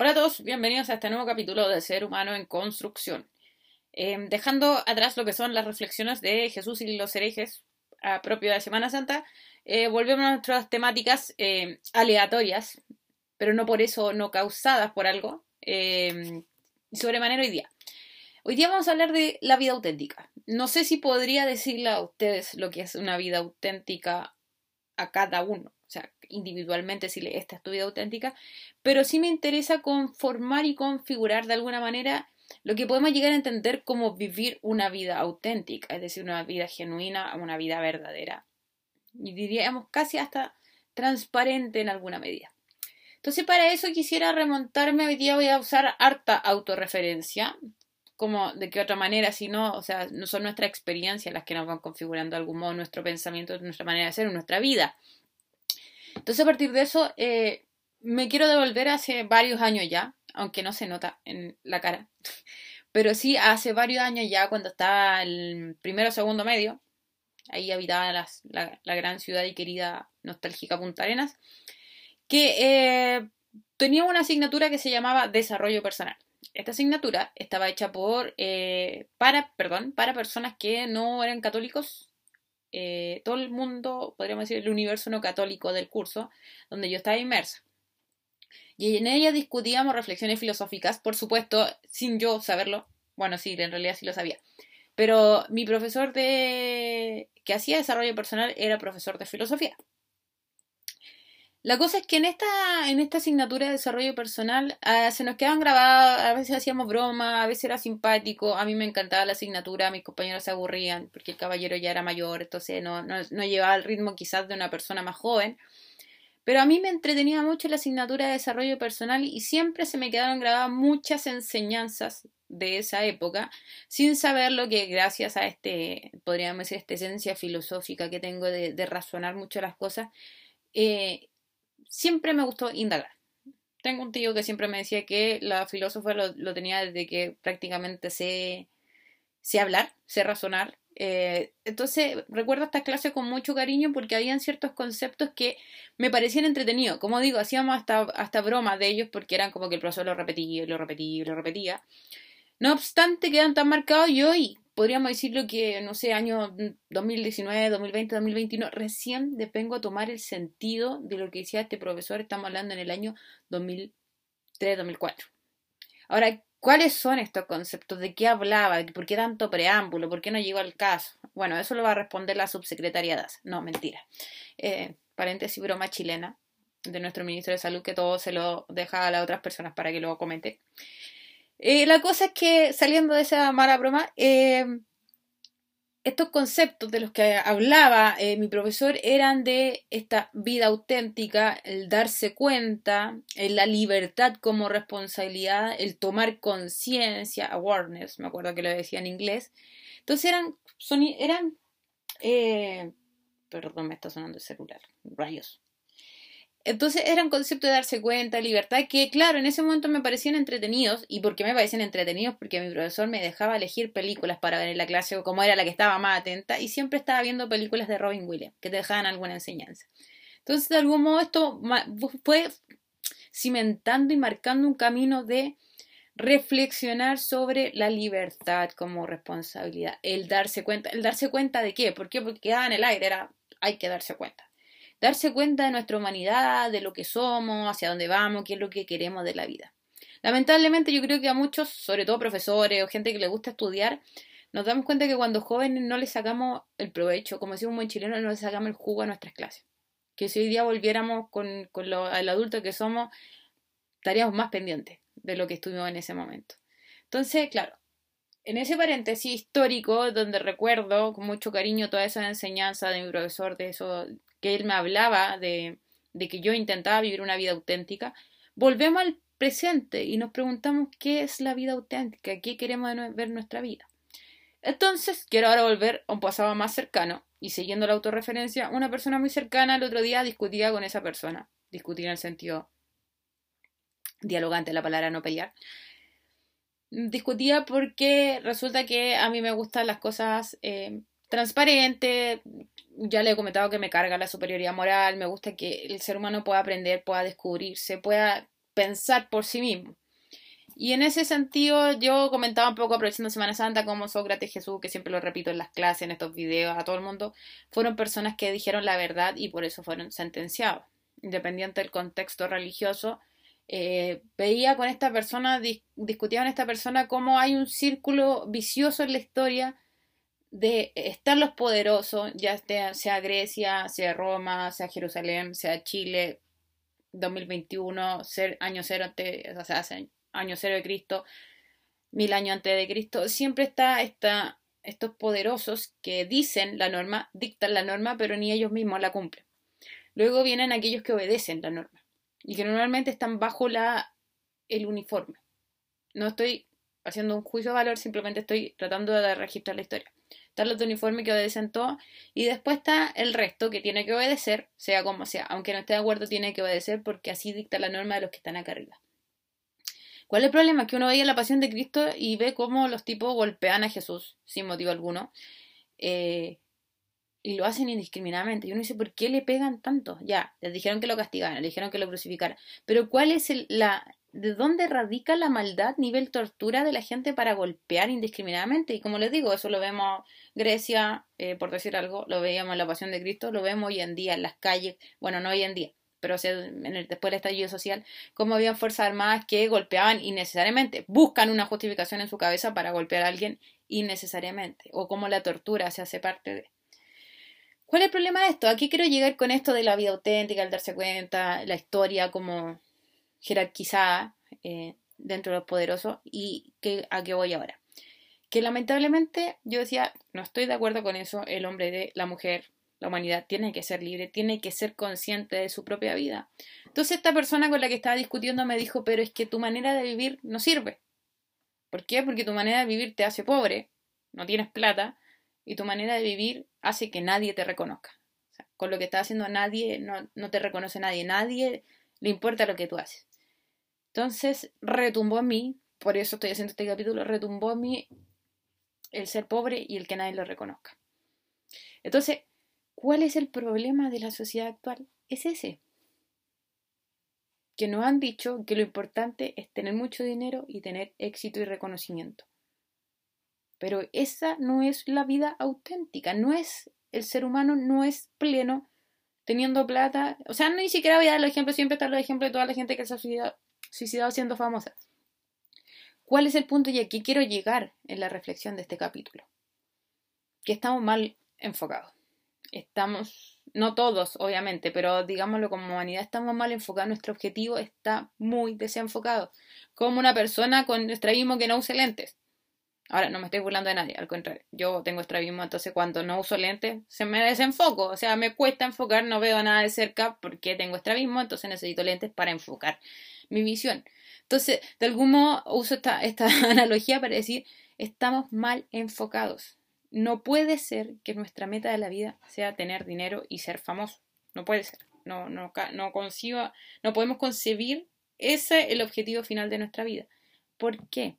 Hola a todos, bienvenidos a este nuevo capítulo de Ser Humano en Construcción. Em, dejando atrás lo que son las reflexiones de Jesús y los herejes a propio de Semana Santa, eh, volvemos a nuestras temáticas em, aleatorias, pero no por eso, no causadas por algo, eh, sobremanera hoy día. Hoy día vamos a hablar de la vida auténtica. No sé si podría decirle a ustedes lo que es una vida auténtica a cada uno individualmente si esta es tu vida auténtica, pero sí me interesa conformar y configurar de alguna manera lo que podemos llegar a entender como vivir una vida auténtica, es decir, una vida genuina, una vida verdadera. Y diríamos casi hasta transparente en alguna medida. Entonces, para eso quisiera remontarme, hoy día voy a usar harta autorreferencia, como de qué otra manera, si no, o sea, no son nuestra experiencia las que nos van configurando de algún modo nuestro pensamiento, nuestra manera de ser, nuestra vida. Entonces, a partir de eso, eh, me quiero devolver hace varios años ya, aunque no se nota en la cara. Pero sí, hace varios años ya, cuando estaba el primero o segundo medio, ahí habitaba la, gran ciudad y querida nostálgica Punta Arenas, que eh, tenía una asignatura que se llamaba Desarrollo Personal. Esta asignatura estaba hecha por, eh, para, perdón, para personas que no eran católicos eh, todo el mundo, podríamos decir, el universo no católico del curso, donde yo estaba inmersa. Y en ella discutíamos reflexiones filosóficas, por supuesto, sin yo saberlo. Bueno, sí, en realidad sí lo sabía. Pero mi profesor de que hacía desarrollo personal era profesor de filosofía. La cosa es que en esta, en esta asignatura de desarrollo personal ah, se nos quedaban grabadas, a veces hacíamos broma, a veces era simpático, a mí me encantaba la asignatura, mis compañeros se aburrían porque el caballero ya era mayor, entonces no, no, no llevaba el ritmo quizás de una persona más joven. Pero a mí me entretenía mucho la asignatura de desarrollo personal y siempre se me quedaron grabadas muchas enseñanzas de esa época, sin saber lo que gracias a este, podríamos decir, esta esencia filosófica que tengo de, de razonar mucho las cosas, eh, siempre me gustó indagar. Tengo un tío que siempre me decía que la filósofa lo, tenía desde que prácticamente sé, sé hablar, sé razonar. Eh, entonces recuerdo esta clase con mucho cariño porque habían ciertos conceptos que me parecían entretenidos. Como digo, hacíamos hasta, hasta bromas de ellos porque eran como que el profesor lo repetía y lo repetía y lo repetía. No obstante, quedan tan marcados y hoy podríamos decirlo que, no sé, año 2019, 2020, 2021, recién vengo a tomar el sentido de lo que decía este profesor, estamos hablando en el año 2003, 2004. Ahora, ¿cuáles son estos conceptos? ¿De qué hablaba? ¿Por qué tanto preámbulo? ¿Por qué no llegó al caso? Bueno, eso lo va a responder la subsecretaria DAS. No, mentira. Eh, paréntesis, broma chilena de nuestro ministro de Salud, que todo se lo deja a las otras personas para que lo comente. Eh, la cosa es que, saliendo de esa mala broma, eh, estos conceptos de los que hablaba eh, mi profesor eran de esta vida auténtica, el darse cuenta, la libertad como responsabilidad, el tomar conciencia, awareness, me acuerdo que lo decía en inglés. Entonces eran, son, eran, perdón, me está sonando el celular, rayos. Entonces eran conceptos de darse cuenta, libertad, que claro, en ese momento me parecían entretenidos. ¿Y por qué me parecían entretenidos? Porque mi profesor me dejaba elegir películas para ver en la clase, como era la que estaba más atenta, y siempre estaba viendo películas de Robin Williams, que te dejaban alguna enseñanza. Entonces, de algún modo, esto fue cimentando y marcando un camino de reflexionar sobre la libertad como responsabilidad, el darse cuenta, el darse cuenta de qué, ¿por qué? Porque quedaba en el aire, era hay que darse cuenta darse cuenta de nuestra humanidad, de lo que somos, hacia dónde vamos, qué es lo que queremos de la vida. Lamentablemente yo creo que a muchos, sobre todo profesores o gente que le gusta estudiar, nos damos cuenta que cuando jóvenes no le sacamos el provecho, como decía un buen chileno, no le sacamos el jugo a nuestras clases. Que si hoy día volviéramos con, con el adulto que somos, estaríamos más pendientes de lo que estuvimos en ese momento. Entonces, claro, en ese paréntesis histórico, donde recuerdo con mucho cariño toda esa enseñanza de mi profesor, de eso, que él me hablaba de, de que yo intentaba vivir una vida auténtica, volvemos al presente y nos preguntamos qué es la vida auténtica, qué queremos ver nuestra vida. Entonces, quiero ahora volver a un pasado más cercano y siguiendo la autorreferencia, una persona muy cercana el otro día discutía con esa persona, discutir en el sentido dialogante, la palabra no pelear. Discutía porque resulta que a mí me gustan las cosas eh, transparentes, ya le he comentado que me carga la superioridad moral, me gusta que el ser humano pueda aprender, pueda descubrirse, pueda pensar por sí mismo. Y en ese sentido, yo comentaba un poco aprovechando Semana Santa como Sócrates Jesús, que siempre lo repito en las clases, en estos videos, a todo el mundo, fueron personas que dijeron la verdad y por eso fueron sentenciados. Independiente del contexto religioso, eh, veía con esta persona, discutía con esta persona cómo hay un círculo vicioso en la historia de estar los poderosos, ya sea Grecia, sea Roma, sea Jerusalén, sea Chile, 2021, ser año cero antes, o sea, año cero de Cristo, mil años antes de Cristo, siempre está esta, estos poderosos que dicen la norma, dictan la norma, pero ni ellos mismos la cumplen. Luego vienen aquellos que obedecen la norma y que normalmente están bajo la, el uniforme. No estoy haciendo un juicio de valor, simplemente estoy tratando de registrar la historia. Están los de uniforme que obedecen todo y después está el resto que tiene que obedecer, sea como sea. Aunque no esté de acuerdo, tiene que obedecer porque así dicta la norma de los que están acá arriba. ¿Cuál es el problema? Que uno veía la pasión de Cristo y ve cómo los tipos golpean a Jesús sin motivo alguno. Eh, y lo hacen indiscriminadamente. Y uno dice, ¿por qué le pegan tanto? Ya, les dijeron que lo castigaran, les dijeron que lo crucificaran. Pero ¿cuál es la... ¿De dónde radica la maldad, nivel tortura de la gente para golpear indiscriminadamente? Y como les digo, eso lo vemos Grecia, eh, por decir algo, lo veíamos en la Pasión de Cristo, lo vemos hoy en día en las calles, bueno, no hoy en día, pero en el, después del estallido social, como habían fuerzas armadas que golpeaban innecesariamente, buscan una justificación en su cabeza para golpear a alguien innecesariamente, o como la tortura se hace parte de. ¿Cuál es el problema de esto? Aquí quiero llegar con esto de la vida auténtica, el darse cuenta, la historia como jerarquizada eh, dentro de los poderosos y que, a qué voy ahora. Que lamentablemente yo decía, no estoy de acuerdo con eso, el hombre de la mujer, la humanidad tiene que ser libre, tiene que ser consciente de su propia vida. Entonces esta persona con la que estaba discutiendo me dijo, pero es que tu manera de vivir no sirve. ¿Por qué? Porque tu manera de vivir te hace pobre, no tienes plata, y tu manera de vivir hace que nadie te reconozca. con lo que estás haciendo nadie, no, no te reconoce nadie, nadie le importa lo que tú haces. Entonces retumbó en mí, por eso estoy haciendo este capítulo, retumbó en mí el ser pobre y el que nadie lo reconozca. Entonces, ¿Cuál es el problema de la sociedad actual? Es ese. Que nos han dicho que lo importante es tener mucho dinero y tener éxito y reconocimiento. Pero esa no es la vida auténtica, no es el ser humano no es pleno teniendo plata, o sea, ni siquiera voy a dar los ejemplos, siempre están los ejemplos de toda la gente que se ha suicidado, suicidado siendo famosa. ¿Cuál es el punto y aquí quiero llegar en la reflexión de este capítulo? Que estamos mal enfocados estamos, no todos obviamente, pero digámoslo como humanidad, estamos mal enfocados, nuestro objetivo está muy desenfocado, como una persona con estrabismo que no use lentes. Ahora, no me estoy burlando de nadie, al contrario, yo tengo estrabismo, entonces cuando no uso lentes se me desenfoco, o sea, me cuesta enfocar, no veo nada de cerca porque tengo estrabismo, entonces necesito lentes para enfocar mi visión. Entonces, de algún modo uso esta, esta analogía para decir, estamos mal enfocados. No puede ser que nuestra meta de la vida sea tener dinero y ser famoso. No puede ser. No, no, no conciba, no podemos concebir ese el objetivo final de nuestra vida. ¿Por qué?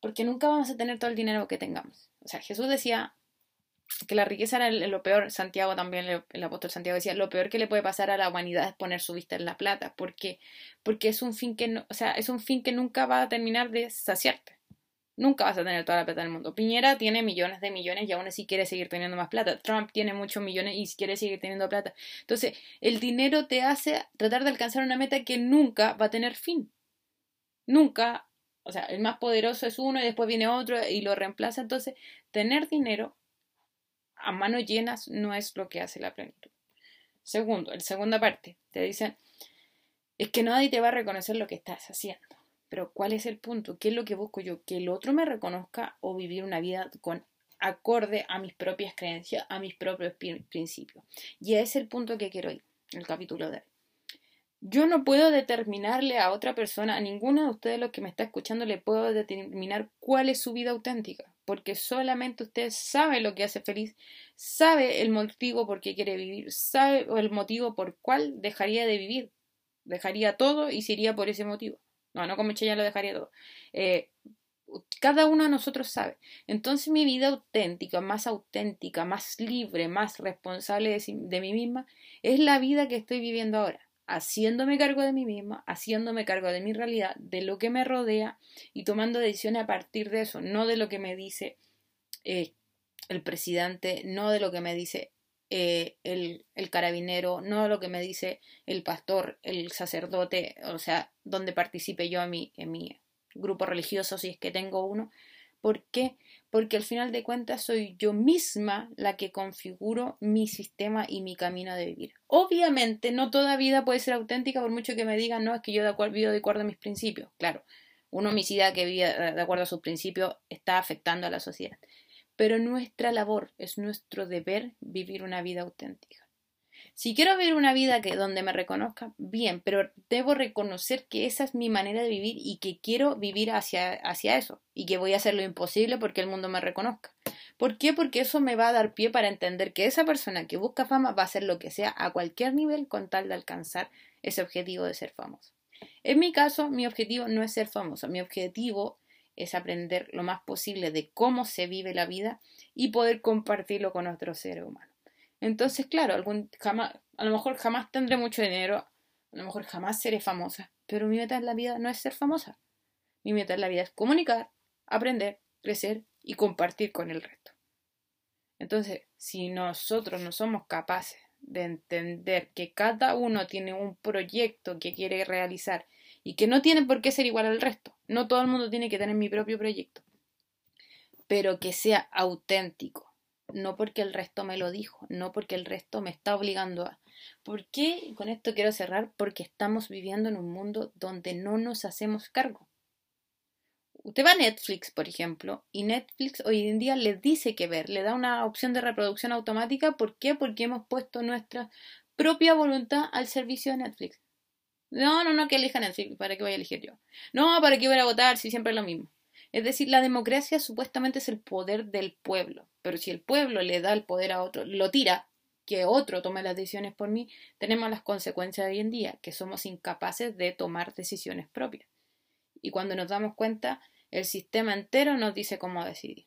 Porque nunca vamos a tener todo el dinero que tengamos. O sea, Jesús decía que la riqueza era lo peor, Santiago también, el, apóstol Santiago decía, lo peor que le puede pasar a la humanidad es poner su vista en la plata. ¿Por qué? Porque es un fin que no, o sea, es un fin que nunca va a terminar de saciarte. Nunca vas a tener toda la plata del mundo. Piñera tiene millones de millones y aún así quiere seguir teniendo más plata. Trump tiene muchos millones y quiere seguir teniendo plata. Entonces, el dinero te hace tratar de alcanzar una meta que nunca va a tener fin. Nunca, o sea, el más poderoso es uno y después viene otro y lo reemplaza. Entonces, tener dinero a manos llenas no es lo que hace la plenitud. Segundo, en segunda parte, te dicen, es que nadie te va a reconocer lo que estás haciendo. Pero ¿cuál es el punto? ¿Qué es lo que busco yo? Que el otro me reconozca o vivir una vida con acorde a mis propias creencias, a mis propios principios. Y ese es el punto que quiero ir, el capítulo de hoy. Yo no puedo determinarle a otra persona, a ninguno de ustedes los que me está escuchando, le puedo determinar cuál es su vida auténtica, porque solamente usted sabe lo que hace feliz, sabe el motivo por qué quiere vivir, sabe el motivo por cuál dejaría de vivir, dejaría todo y se iría por ese motivo. No, no como ya lo dejaría todo. Eh, cada uno de nosotros sabe. Entonces mi vida auténtica, más auténtica, más libre, más responsable de, de, mí misma, es la vida que estoy viviendo ahora. Haciéndome cargo de mí misma, haciéndome cargo de mi realidad, de lo que me rodea y tomando decisiones a partir de eso, no de lo que me dice eh, el presidente, no de lo que me dice eh, el, carabinero, no de lo que me dice el pastor, el sacerdote, o sea, donde participe yo en mi, en mi grupo religioso, si es que tengo uno. ¿Por qué? Porque al final de cuentas soy yo misma la que configuro mi sistema y mi camino de vivir. Obviamente, no toda vida puede ser auténtica, por mucho que me digan, no, es que yo de acuerdo, vivo de acuerdo a mis principios. Claro, una homicida que vive de acuerdo a sus principios está afectando a la sociedad pero nuestra labor, es nuestro deber vivir una vida auténtica. Si quiero vivir una vida que donde me reconozca, bien, pero debo reconocer que esa es mi manera de vivir y que quiero vivir hacia, hacia eso y que voy a hacer lo imposible porque el mundo me reconozca. ¿Por qué? Porque eso me va a dar pie para entender que esa persona que busca fama va a hacer lo que sea a cualquier nivel con tal de alcanzar ese objetivo de ser famoso. En mi caso, mi objetivo no es ser famoso, mi objetivo es aprender lo más posible de cómo se vive la vida y poder compartirlo con otros seres humanos. Entonces, claro, algún, jamás, a lo mejor jamás tendré mucho dinero, a lo mejor jamás seré famosa, pero mi meta en la vida no es ser famosa. Mi meta en la vida es comunicar, aprender, crecer y compartir con el resto. Entonces, si nosotros no somos capaces de entender que cada uno tiene un proyecto que quiere realizar y que no tiene por qué ser igual al resto. No todo el mundo tiene que tener mi propio proyecto, pero que sea auténtico. No porque el resto me lo dijo, no porque el resto me está obligando a. ¿Por qué? Con esto quiero cerrar, porque estamos viviendo en un mundo donde no nos hacemos cargo. Usted va a Netflix, por ejemplo, y Netflix hoy en día le dice que ver, le da una opción de reproducción automática. ¿Por qué? Porque hemos puesto nuestra propia voluntad al servicio de Netflix. No, no, no, que elijan Netflix, ¿para qué voy a elegir yo? No, ¿para qué voy a votar si siempre es lo mismo? Es decir, la democracia supuestamente es el poder del pueblo, pero si el pueblo le da el poder a otro, lo tira, que otro tome las decisiones por mí, tenemos las consecuencias de hoy en día, que somos incapaces de tomar decisiones propias. Y cuando nos damos cuenta, el sistema entero nos dice cómo decidir.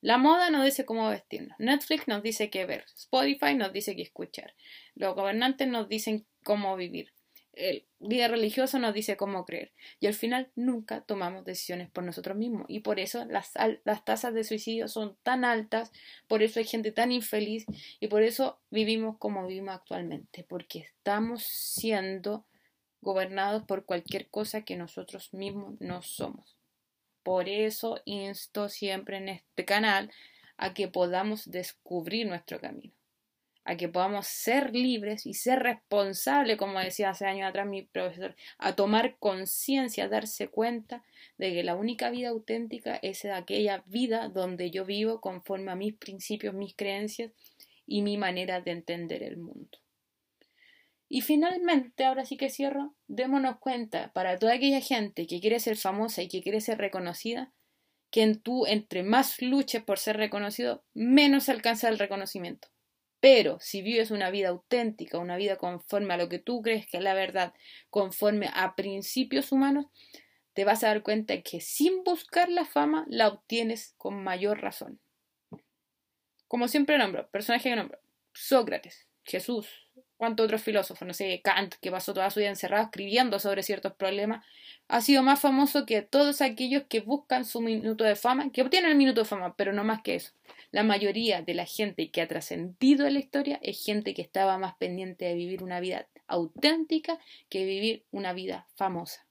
La moda nos dice cómo vestirnos. Netflix nos dice qué ver. Spotify nos dice qué escuchar. Los gobernantes nos dicen cómo vivir el vida religioso nos dice cómo creer. Y al final nunca tomamos decisiones por nosotros mismos. Y por eso las, las tasas de suicidio son tan altas, por eso hay gente tan infeliz y por eso vivimos como vivimos actualmente. Porque estamos siendo gobernados por cualquier cosa que nosotros mismos no somos. Por eso insto siempre en este canal a que podamos descubrir nuestro camino a que podamos ser libres y ser responsables, como decía hace años atrás mi profesor, a tomar conciencia, a darse cuenta de que la única vida auténtica es aquella vida donde yo vivo conforme a mis principios, mis creencias y mi manera de entender el mundo. Y finalmente, ahora sí que cierro, démonos cuenta para toda aquella gente que quiere ser famosa y que quiere ser reconocida, que tú, entre más luches por ser reconocido, menos alcanza el reconocimiento. Pero si vives una vida auténtica, una vida conforme a lo que tú crees que es la verdad, conforme a principios humanos, te vas a dar cuenta que sin buscar la fama la obtienes con mayor razón. Como siempre nombro, personaje que nombro, Sócrates, Jesús, cuántos otros filósofos, no sé, Kant, que pasó toda su vida encerrado escribiendo sobre ciertos problemas, ha sido más famoso que todos aquellos que buscan su minuto de fama, que obtienen el minuto de fama, pero no más que eso. La mayoría de la gente que ha trascendido en la historia es gente que estaba más pendiente de vivir una vida auténtica que vivir una vida famosa.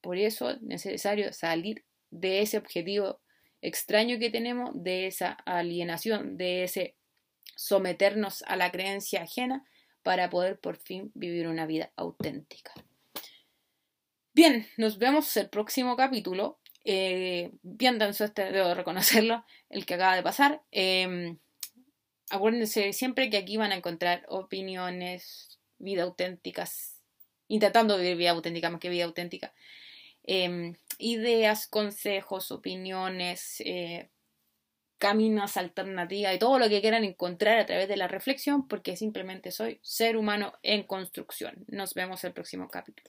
Por eso es necesario salir de ese objetivo extraño que tenemos, de esa alienación, de ese someternos a la creencia ajena para poder por fin vivir una vida auténtica. Bien, nos vemos el próximo capítulo eh, bien denso este, debo reconocerlo, el que acaba de pasar. Em, acuérdense siempre que aquí van a encontrar opiniones, vida auténticas, intentando vivir vida auténtica más que vida auténtica. Em, ideas, consejos, opiniones, eh, caminos, alternativas y todo lo que quieran encontrar a través de la reflexión, porque simplemente soy ser humano en construcción. Nos vemos el próximo capítulo.